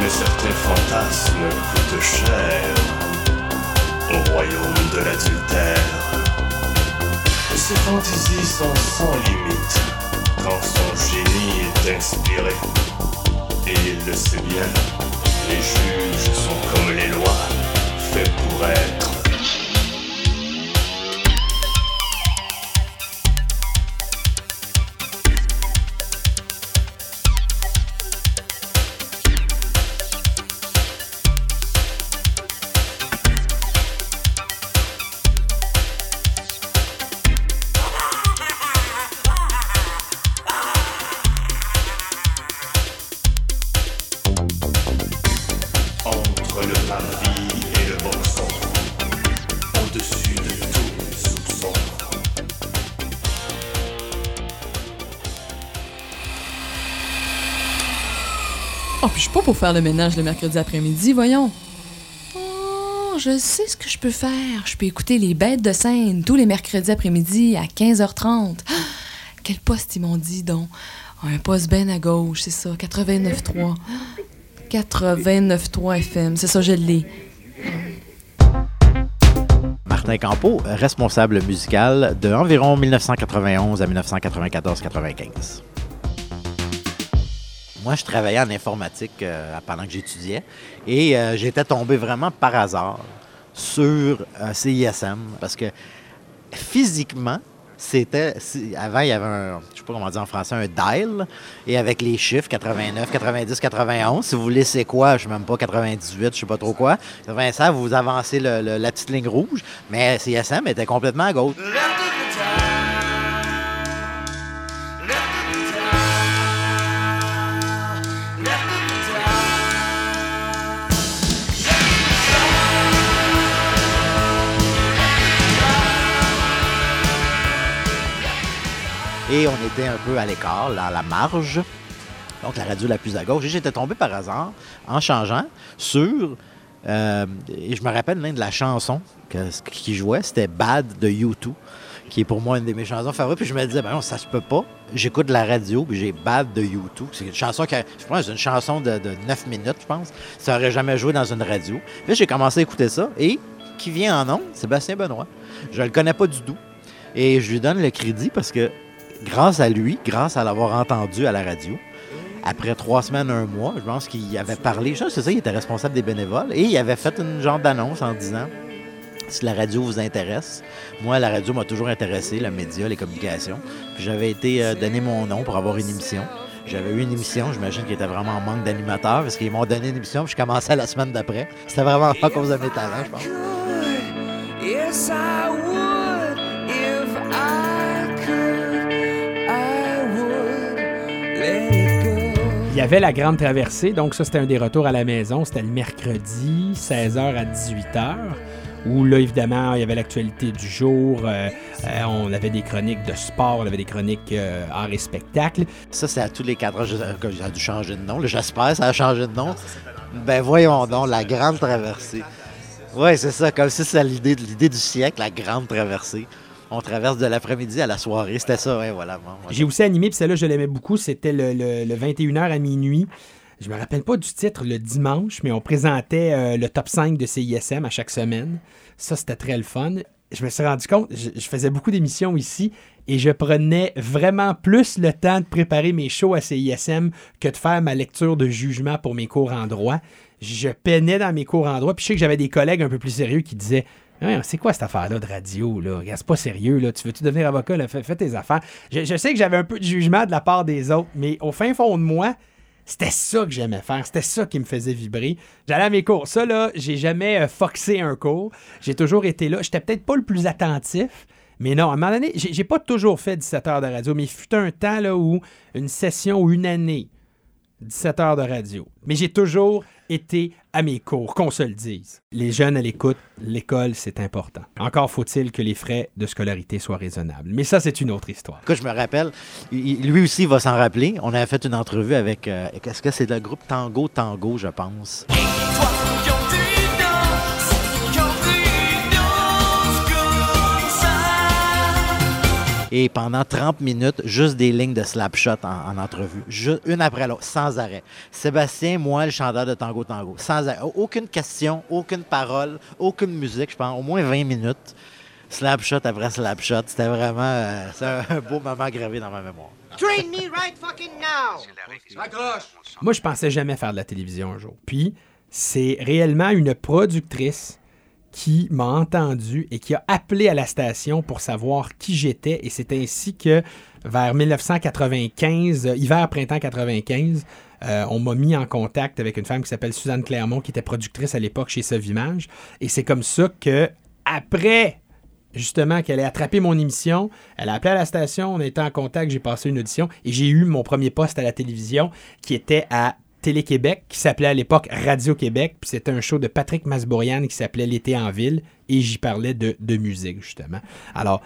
certains fantasmes coûtent cher au royaume de l'adultère. Ses fantaisies sont sans limite quand son génie est inspiré. Et il le sait bien, les juges sont comme les pour faire le ménage le mercredi après-midi, voyons. Oh, je sais ce que je peux faire. Je peux écouter les bêtes de scène tous les mercredis après-midi à 15h30. Ah, quel poste ils m'ont dit, donc? Un poste ben à gauche, c'est ça, 89.3. 89.3 FM, c'est ça, je l'ai. Martin Campo, responsable musical de environ 1991 à 1994-95. Moi, je travaillais en informatique euh, pendant que j'étudiais et euh, j'étais tombé vraiment par hasard sur euh, CISM parce que physiquement, c'était. Avant, il y avait un. Je sais pas comment dire en français, un dial. Et avec les chiffres 89, 90, 91. Si vous voulez, c'est quoi? Je sais même pas 98, je sais pas trop quoi. 87, vous avancez la petite ligne rouge. Mais CSM était complètement à gauche. Et on était un peu à l'écart, dans la marge. Donc, la radio la plus à gauche. Et j'étais tombé par hasard, en changeant, sur. euh, et je me rappelle même de la chanson qui jouait, c'était Bad de U2, qui est pour moi une de mes chansons favorites. Puis je me disais, ben non, ça se peut pas. J'écoute la radio, puis j'ai Bad de U2. C'est une chanson qui. a- Je pense une chanson de, de 9 minutes, je pense. Ça aurait jamais joué dans une radio. Puis j'ai commencé à écouter ça. Et qui vient en nom? Sébastien Benoît. Je le connais pas du tout. Et je lui donne le crédit parce que grâce à lui, grâce à l'avoir entendu à la radio, après trois semaines, un mois, je pense qu'il avait parlé, je c'est ça, il était responsable des bénévoles, et il avait fait une genre d'annonce en disant si la radio vous intéresse, moi, la radio m'a toujours intéressé, le média, les communications. Puis j'avais été euh, donné mon nom pour avoir une émission. J'avais eu une émission, j'imagine qu'il était vraiment en manque d'animateurs, parce qu'ils m'ont donné une émission, puis je commençais la semaine d'après. C'était vraiment pas à cause de mes talents, je pense. Il y avait la grande traversée, donc ça c'était un des retours à la maison. C'était le mercredi, 16h à 18h, où là évidemment il y avait l'actualité du jour. euh, euh, on avait des chroniques de sport, on avait des chroniques euh, art et spectacle. Ça, c'est à tous les quatre ans. Que Ça a dû changer de nom. J'espère ça a changé de nom. Ben voyons donc, la grande traversée. Oui, c'est ça, comme si l'idée l'idée du siècle, la grande traversée. On traverse de l'après-midi à la soirée. C'était ça, ouais, voilà. J'ai aussi animé, puis celle-là je l'aimais beaucoup, c'était le, le- le 21h à minuit. Je me rappelle pas du titre le dimanche, mais on présentait euh, le top 5 de CISM à chaque semaine. Ça, c'était très le fun. Je me suis rendu compte, je, je faisais beaucoup d'émissions ici et je prenais vraiment plus le temps de préparer mes shows à CISM que de faire ma lecture de jugement pour mes cours en droit. Je peinais dans mes cours en droit, puis je sais que j'avais des collègues un peu plus sérieux qui disaient c'est quoi cette affaire-là de radio? Là? C'est pas sérieux. Là. Tu veux-tu devenir avocat? Fais, tes affaires. Je, sais que j'avais un peu de jugement de la part des autres, mais au fin fond de moi, c'était ça que j'aimais faire. C'était ça qui me faisait vibrer. J'allais à mes cours. Ça, là, j'ai jamais euh, foxé un cours. J'ai toujours été là. J'étais peut-être pas le plus attentif, mais non, à un moment donné, j'ai j'ai pas toujours fait 17 heures de radio, mais il fut un temps là, où une session ou une année, 17 heures de radio. Mais j'ai toujours été à mes cours, qu'on se le dise. Les jeunes à l'écoute, l'école, c'est important. Encore faut-il que les frais de scolarité soient raisonnables. Mais ça, c'est une autre histoire. Cas, je me rappelle, lui aussi va s'en rappeler. On avait fait une entrevue avec. euh, Est-ce que c'est le groupe Tango Tango, je pense? Et pendant 30 minutes, juste des lignes de slapshot en, en entrevue. Une après l'autre, sans arrêt. Sébastien, moi, le chanteur de Tango Tango. Sans arrêt. Aucune question, aucune parole, aucune musique, je pense. Au moins 20 minutes. Slapshot après slapshot. C'était vraiment euh, c'est un beau moment gravé dans ma mémoire. Train me right fucking now. Raccroche. Moi, je pensais jamais faire de la télévision un jour. Puis, c'est réellement une productrice qui m'a entendu et qui a appelé à la station pour savoir qui j'étais. Et c'est ainsi que, vers 1995, euh, hiver-printemps 95, euh, on m'a mis en contact avec une femme qui s'appelle Suzanne Clermont, qui était productrice à l'époque chez Sovimage. Et c'est comme ça que, après justement qu'elle ait attrapé mon émission. Elle a appelé à la station, on été en contact, j'ai passé une audition et j'ai eu mon premier poste à la télévision qui était à Télé-Québec, qui s'appelait à l'époque Radio-Québec. Puis c'était un show de Patrick Masbourian qui s'appelait L'été en ville et j'y parlais de, de musique, justement. Alors,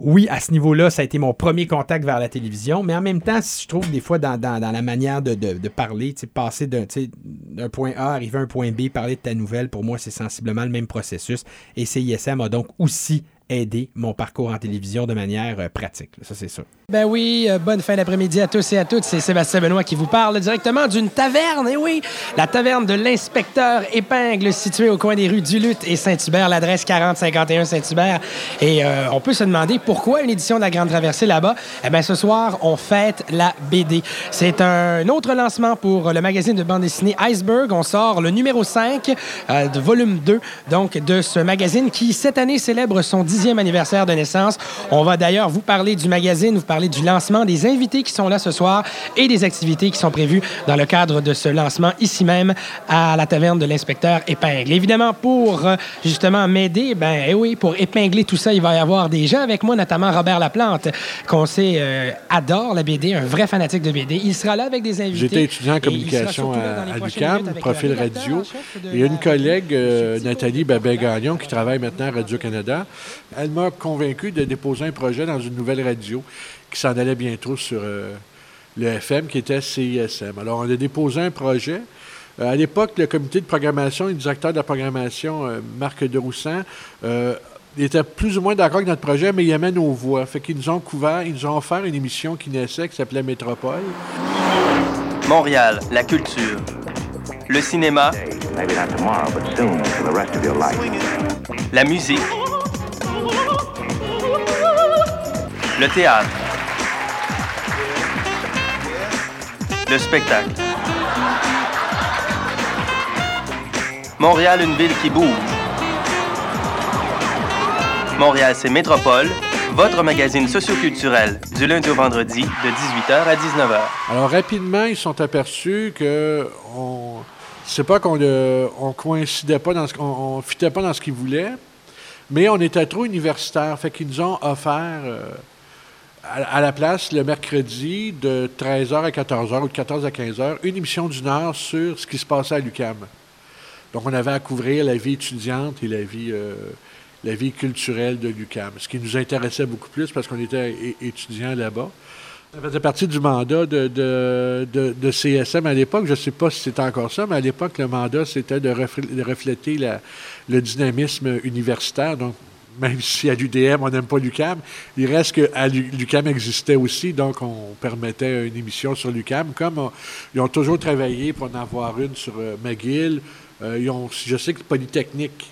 oui, à ce niveau-là, ça a été mon premier contact vers la télévision, mais en même temps, je trouve des fois dans, dans- la manière de, de- de parler, passer d'un d'un point A, arriver à un point B, parler de ta nouvelle, pour moi, c'est sensiblement le même processus. Et CISM a donc aussi aidé mon parcours en télévision de manière euh, pratique. Ça, c'est sûr. Ben oui, euh, bonne fin d'après-midi à tous et à toutes. C'est Sébastien Benoît qui vous parle directement d'une taverne. Et oui, la taverne de l'inspecteur Épingle, située au coin des rues Duluth et Saint-Hubert, l'adresse 4051 Saint-Hubert. Et euh, on peut se demander pourquoi une édition de la Grande Traversée là-bas? Eh bien, ce soir, on fête la BD. C'est un autre lancement pour le magazine de bande dessinée Iceberg. On sort le numéro 5 euh, de volume 2, donc de ce magazine qui, cette année, célèbre son dixième anniversaire de naissance. On va d'ailleurs vous parler du magazine, vous parler du lancement, des invités qui sont là ce soir et des activités qui sont prévues dans le cadre de ce lancement ici même à la taverne de l'inspecteur Épingle. Évidemment, pour euh, justement m'aider, ben eh oui, pour épingler tout ça, il va y avoir des gens avec moi, notamment Robert Laplante, qu'on sait euh, adore la BD, un vrai fanatique de BD. Il sera là avec des invités. J'étais étudiant en communication à, à l'UQAM, profil radio. Il y a une collègue, euh, Nathalie Babet-Gagnon, qui travaille maintenant à Radio-Canada. Elle m'a convaincu de déposer un projet dans une nouvelle radio qui s'en allait bientôt sur euh, le FM, qui était CISM. Alors, on a déposé un projet. Euh, à l'époque, le comité de programmation et le directeur de la programmation, euh, Marc Deroussan, euh, était plus ou moins d'accord avec notre projet, mais il aimait nos voix. Fait qu'ils nous ont couvert, ils nous ont offert une émission qui naissait, qui s'appelait Métropole. Montréal, la culture. Le cinéma. La musique. Le théâtre. Le spectacle. Montréal, une ville qui bouge. Montréal, c'est Métropole, votre magazine socioculturel, du lundi au vendredi, de 18h à 19h. Alors, rapidement, ils sont aperçus que on... c'est pas qu'on euh, on coïncidait pas dans ce qu'on on fitait pas dans ce qu'ils voulaient, mais on était trop universitaire. Fait qu'ils nous ont offert euh, à, la place le mercredi de 13h à 14h ou de 14 à 15h une émission d'une heure sur ce qui se passait à l'UCAM. Donc, on avait à couvrir la vie étudiante et la vie, euh, la vie culturelle de l'UCAM, ce qui nous intéressait beaucoup plus parce qu'on était étudiants là-bas. Ça faisait partie du mandat de, de- de- CSM à l'époque. Je ne sais pas si c'est encore ça, mais à l'époque, le mandat, c'était de, refl- de refléter le dynamisme universitaire. Donc, même si à l'UDM, on n'aime pas l'UCAM, il reste que l'UCAM existait aussi, donc on permettait une émission sur l'UCAM. Comme ils ont toujours travaillé pour en avoir une sur euh, McGill, euh, ils ont- je sais que Polytechnique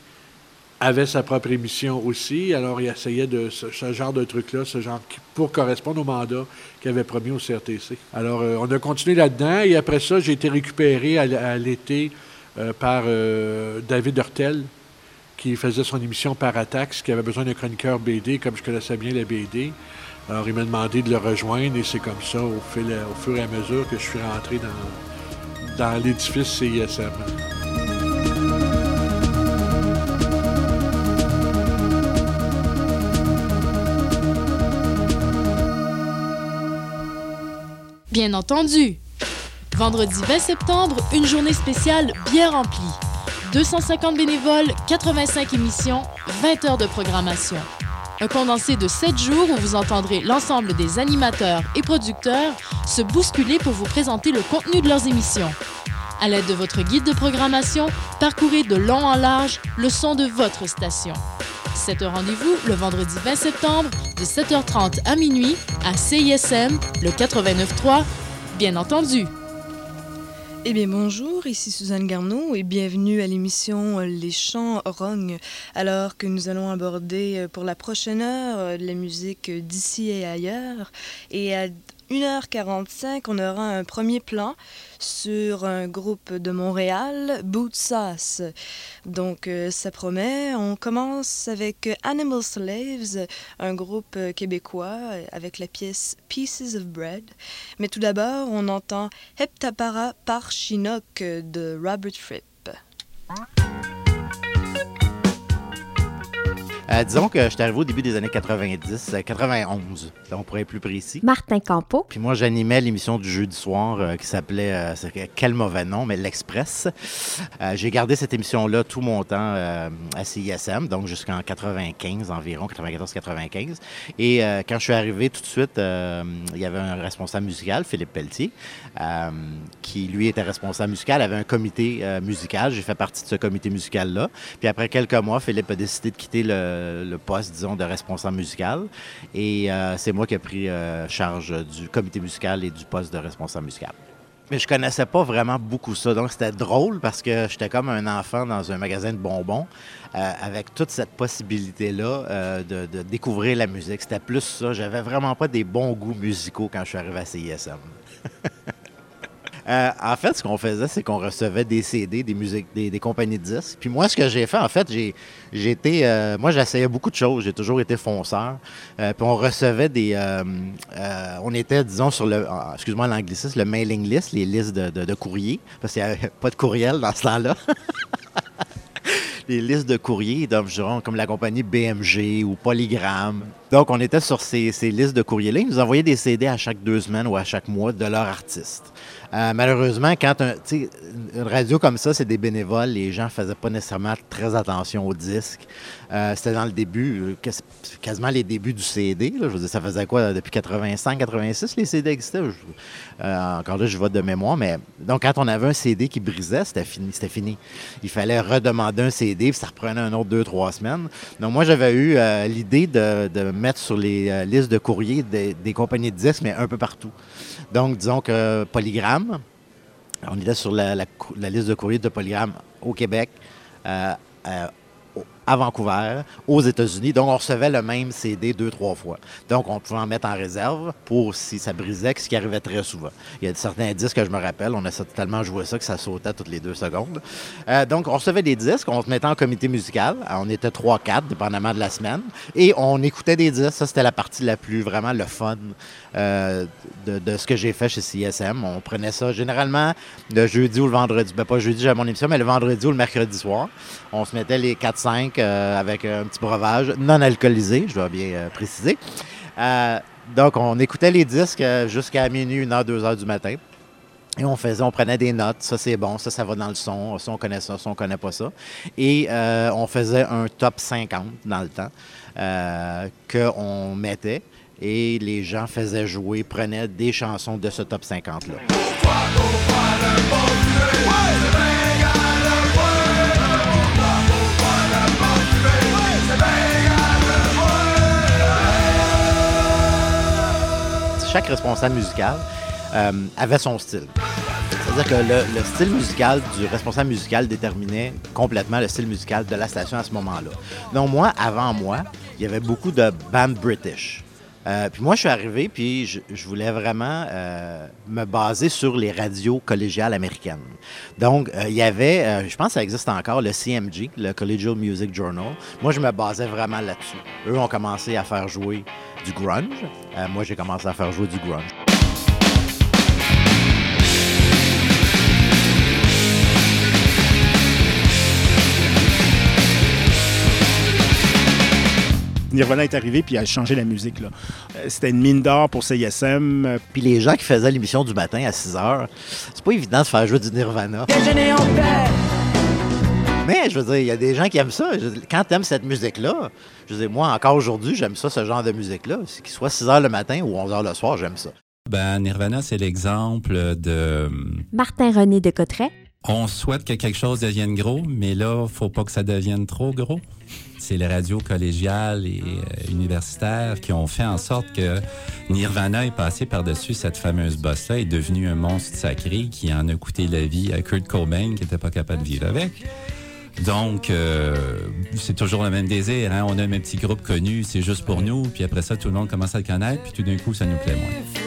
avait sa propre émission aussi, alors il essayait de ce, genre de truc-là, ce genre pour correspondre au mandat qu'il avait promis au CRTC. Alors euh, on a continué là-dedans et après ça, j'ai été récupéré à, à l'été par David Hurtel, qui faisait son émission Paratax, qui avait besoin d'un chroniqueur BD, comme je connaissais bien la BD. Alors il m'a demandé de le rejoindre et c'est comme ça, au fur et à mesure, que je suis rentré dans, dans l'édifice CISM. Bien entendu. Vendredi 20 septembre, une journée spéciale bien remplie. 250 bénévoles, 85 émissions, 20 heures de programmation. Un condensé de 7 jours où vous entendrez l'ensemble des animateurs et producteurs se bousculer pour vous présenter le contenu de leurs émissions. À l'aide de votre guide de programmation, parcourez de long en large le son de votre station. C'est un rendez-vous le vendredi 20 septembre de 7h30 à minuit à CISM, le 89.3, bien entendu. Eh bien, bonjour, ici Suzanne Garneau et bienvenue à l'émission Les Chants Rogne. Alors que nous allons aborder euh, pour la prochaine heure euh, la musique d'ici et ailleurs. Et à 1h45, on aura un premier plan sur un groupe de Montréal, Boot Sauce. Donc, euh, ça promet. On commence avec Animal Slaves, un groupe québécois avec la pièce Pieces of Bread. Mais tout d'abord, on entend Heptapara par Chinook de Robert Fripp. Euh, disons que je suis arrivé au début des années 90, euh, 91, donc pour être plus précis. Martin Campo. Puis moi, j'animais l'émission du jeudi soir euh, qui s'appelait, euh, quel mauvais nom, mais l'Express. J'ai gardé cette émission-là tout mon temps à CISM, donc jusqu'en 95 environ, 94-95. Et quand je suis arrivé tout de suite, il y avait un responsable musical, Philippe Pelletier, qui lui était responsable musical, avait un comité musical. J'ai fait partie de ce comité musical-là. Puis après quelques mois, Philippe a décidé de quitter le, le poste, disons, de responsable musical. Et euh, c'est moi qui ai pris euh, charge du comité musical et du poste de responsable musical. Mais je connaissais pas vraiment beaucoup ça. Donc, c'était drôle parce que j'étais comme un enfant dans un magasin de bonbons euh, avec toute cette possibilité-là euh, de, de découvrir la musique. C'était plus ça. J'avais vraiment pas des bons goûts musicaux quand je suis arrivé à CISM. Euh, en fait, ce qu'on faisait, c'est qu'on recevait des CD, des musiques, des, compagnies de disques. Puis moi, ce que j'ai fait, en fait, j'ai, été, euh, moi, j'essayais beaucoup de choses. J'ai toujours été fonceur. Euh, puis on recevait des, on était, disons, sur le, ah, excuse-moi l'anglicisme, le mailing list, les listes de, courriers, parce qu'il n'y avait pas de courriel dans ce temps-là. les listes de courriers, donc, dirais, comme la compagnie BMG ou Polygram. Donc, on était sur ces, listes de courriers-là. Ils nous envoyaient des CD à chaque deux semaines ou à chaque mois de leur artiste. Euh, malheureusement, quand un- une radio comme ça, c'est des bénévoles, les gens ne faisaient pas nécessairement très attention aux disques. Euh, C'était dans le début, euh, quas- quasiment les débuts du CD. là. Je veux dire, ça faisait quoi, depuis 85, 86, les CD existaient? Encore là, je vote de mémoire, mais donc quand on avait un CD qui brisait, c'était fini. Il fallait redemander un CD, puis ça reprenait un autre deux, trois semaines. Donc moi, j'avais eu l'idée de, de mettre sur les euh, listes de courriers des, compagnies de disques, mais un peu partout. Donc, disons que Polygram, on était sur la, liste de courriers de Polygram au Québec, euh, euh, à Vancouver, aux États-Unis. Donc, on recevait le même CD deux, trois fois. Donc, on pouvait en mettre en réserve pour si ça brisait, ce qui arrivait très souvent. Il y a certains disques que je me rappelle, on a tellement joué ça que ça sautait toutes les deux secondes. Euh, donc, on recevait des disques, on se mettait en comité musical. On était trois, quatre, dépendamment de la semaine. Et on écoutait des disques. Ça, c'était la partie la plus, vraiment, le fun euh, de, de ce que j'ai fait chez CSM. On prenait ça généralement le jeudi ou le vendredi. Ben, pas jeudi, j'avais mon émission, mais le vendredi ou le mercredi soir. On se mettait les 4-5 euh, avec un petit breuvage non alcoolisé, je dois bien euh, préciser. Euh, donc, on écoutait les disques jusqu'à minuit, 1h, 2h du matin. Et on faisait, on prenait des notes, ça c'est bon, ça ça va dans le son, ça on connaît ça, ça on connaît pas ça. Et on faisait un top 50 dans le temps euh, qu'on mettait et les gens faisaient jouer, prenaient des chansons de ce top 50-là. Chaque responsable musical euh, avait son style. C'est-à-dire que le, le style musical du responsable musical déterminait complètement le style musical de la station à ce moment-là. Donc moi, avant moi, il y avait beaucoup de bandes british. Euh, puis moi, je suis arrivé, puis je, voulais vraiment euh, me baser sur les radios collégiales américaines. Donc, il y avait, je pense que ça existe encore, le CMG, le Collegial Music Journal. Moi, je me basais vraiment là-dessus. Eux ont commencé à faire jouer du grunge. Euh, moi, j'ai commencé à faire jouer du grunge. Nirvana est arrivé puis a changé la musique. là. Euh, C'était une mine d'or pour CISM. euh, Puis les gens qui faisaient l'émission du matin à 6 heures, c'est pas évident de faire jouer du Nirvana. Déjeuner en paix. Mais je veux dire, il y a des gens qui aiment ça. Je veux dire, quand tu aimes cette musique-là, je veux dire, moi, encore aujourd'hui, j'aime ça, ce genre de musique-là. Qu'il soit 6 heures le matin ou 11 heures le soir, j'aime ça. Ben, Nirvana, c'est l'exemple de. Martin-René de Cotteret. On souhaite que quelque chose devienne gros, mais là, faut pas que ça devienne trop gros. C'est les radios collégiales et euh, universitaires qui ont fait en sorte que Nirvana est passé par-dessus cette fameuse bosse-là, est devenu un monstre sacré qui en a coûté la vie à Kurt Cobain, qui n'était pas capable de vivre avec. Donc, euh, c'est toujours le même désir. Hein? On a un petit groupe connu, c'est juste pour nous, puis après ça, tout le monde commence à le connaître, puis tout d'un coup, ça nous plaît moins.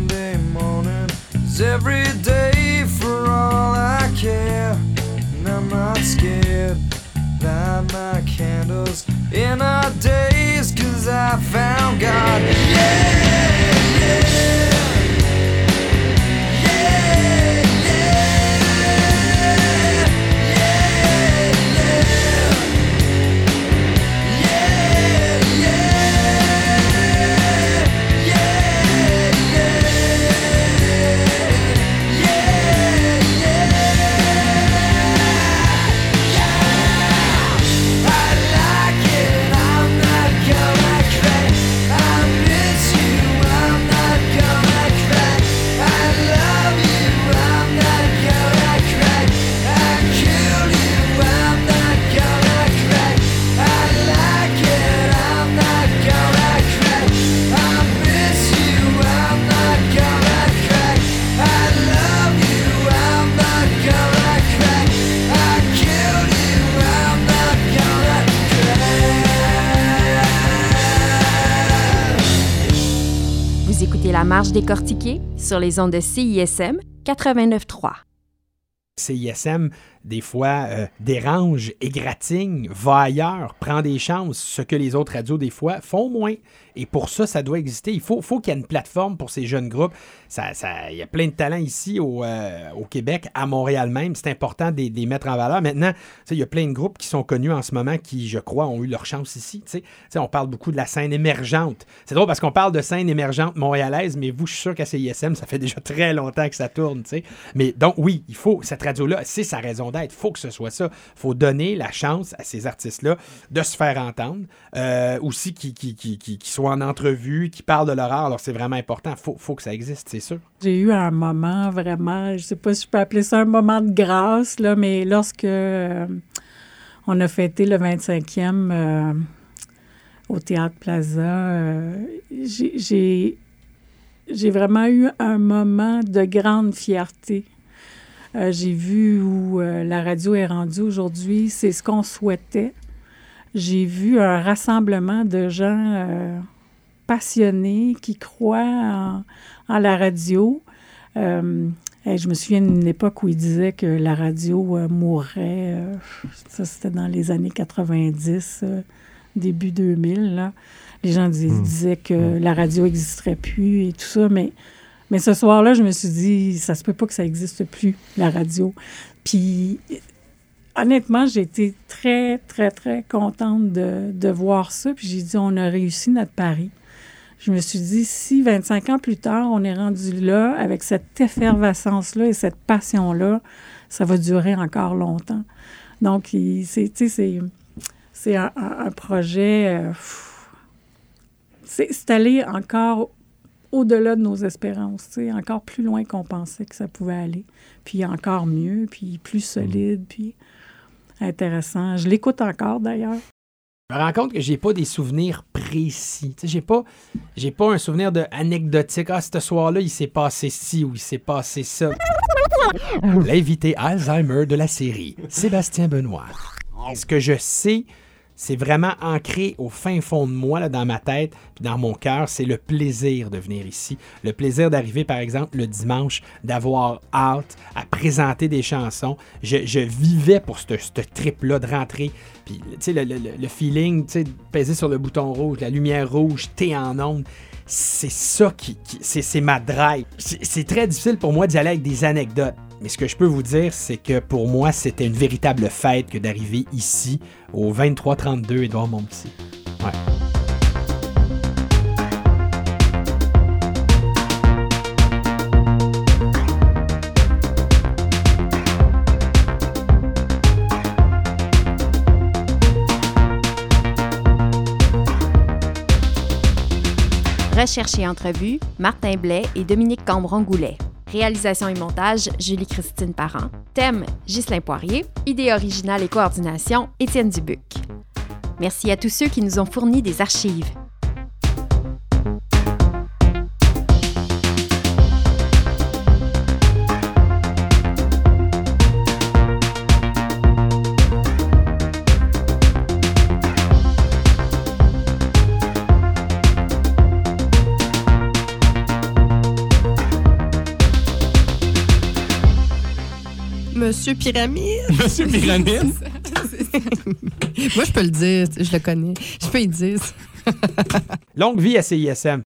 Sunday morning. Is every day for all I care. And I'm not scared. Light my candles in our days, cause I found God. Yeah, yeah. Marche décortiquée sur les ondes de CISM 89.3. CISM, des fois, euh, dérange, égratigne, va ailleurs, prend des chances, ce que les autres radios, des fois, font moins. Et pour ça, ça doit exister. Il faut, qu'il y ait une plateforme pour ces jeunes groupes. Il y a plein de talents ici au, euh, au Québec, à Montréal même. C'est important de les- mettre en valeur. Maintenant, il y a plein de groupes qui sont connus en ce moment qui, je crois, ont eu leur chance ici. on parle beaucoup de la scène émergente. C'est drôle parce qu'on parle de scène émergente montréalaise, mais vous, je suis sûr qu'à CISM, ça fait déjà très longtemps que ça tourne. Mais donc, oui, il faut, cette radio-là, c'est sa raison d'être. Il faut que ce soit ça. Il faut donner la chance à ces artistes-là de se faire entendre. Euh, aussi, qui, qui, qui, qui- soient en entrevue, qui parlent de leur art. Alors, c'est vraiment important. Faut, faut que ça existe, c'est sûr. J'ai eu un moment vraiment, je sais pas si je peux appeler ça un moment de grâce, là, mais lorsque euh, on a fêté le 25e euh, au Théâtre Plaza, j'ai j'ai vraiment eu un moment de grande fierté. Euh, j'ai vu où euh, la radio est rendue aujourd'hui, c'est ce qu'on souhaitait. J'ai vu un rassemblement de gens euh, passionnés qui croient en, en la radio. Hey, je me souviens d'une époque où ils disaient que la radio mourrait. ça, c'était dans les années 90, euh, début 2000. Là. Les gens dis- disaient que la radio n'existerait plus et tout ça. Mais, mais ce soir-là, je me suis dit, ça se peut pas que ça n'existe plus, la radio. Puis honnêtement, j'ai été très, très, très contente de, de voir ça. Puis j'ai dit, on a réussi notre pari. Je me suis dit, si 25 ans plus tard, on est rendu là, avec cette effervescence-là et cette passion-là, ça va durer encore longtemps. Donc, c'est, c'est, un, un- projet... euh, c'est, aller encore au-delà de nos espérances, tu sais, encore plus loin qu'on pensait que ça pouvait aller. Puis encore mieux, puis plus solide, puis intéressant. Je l'écoute encore, d'ailleurs. Je me rends compte que j'ai pas des souvenirs précis. Tu sais, j'ai pas, j'ai pas un souvenir de anecdotique. Ah, ce soir-là, il s'est passé ci ou il s'est passé ça. L'invité Alzheimer de la série, Sébastien Benoît. Ce que je sais, c'est vraiment ancré au fin fond de moi, là, dans ma tête, puis dans mon cœur, c'est le plaisir de venir ici. Le plaisir d'arriver, par exemple, le dimanche, d'avoir hâte à présenter des chansons. Je, vivais pour ce trip-là de sais, le, feeling, tu peser sur le bouton rouge, la lumière rouge, t'es en onde. C'est ça qui. qui- c'est ma drive. C'est très difficile pour moi d'y aller avec des anecdotes. Mais ce que je peux vous dire, c'est que pour moi, c'était une véritable fête que d'arriver ici, au 2332 Édouard Montpetit. Recherche et entrevue, Martin Blais et Dominique Cambron-Goulet. Réalisation et montage, Julie-Christine Parent. Thème, Ghislain Poirier. Idée originale et coordination, Étienne Dubuc. Merci à tous ceux qui nous ont fourni des archives. Monsieur Pyramide. Monsieur Pyramide? Moi, je peux le dire, je le connais. Je peux y dire. Longue vie à CISM.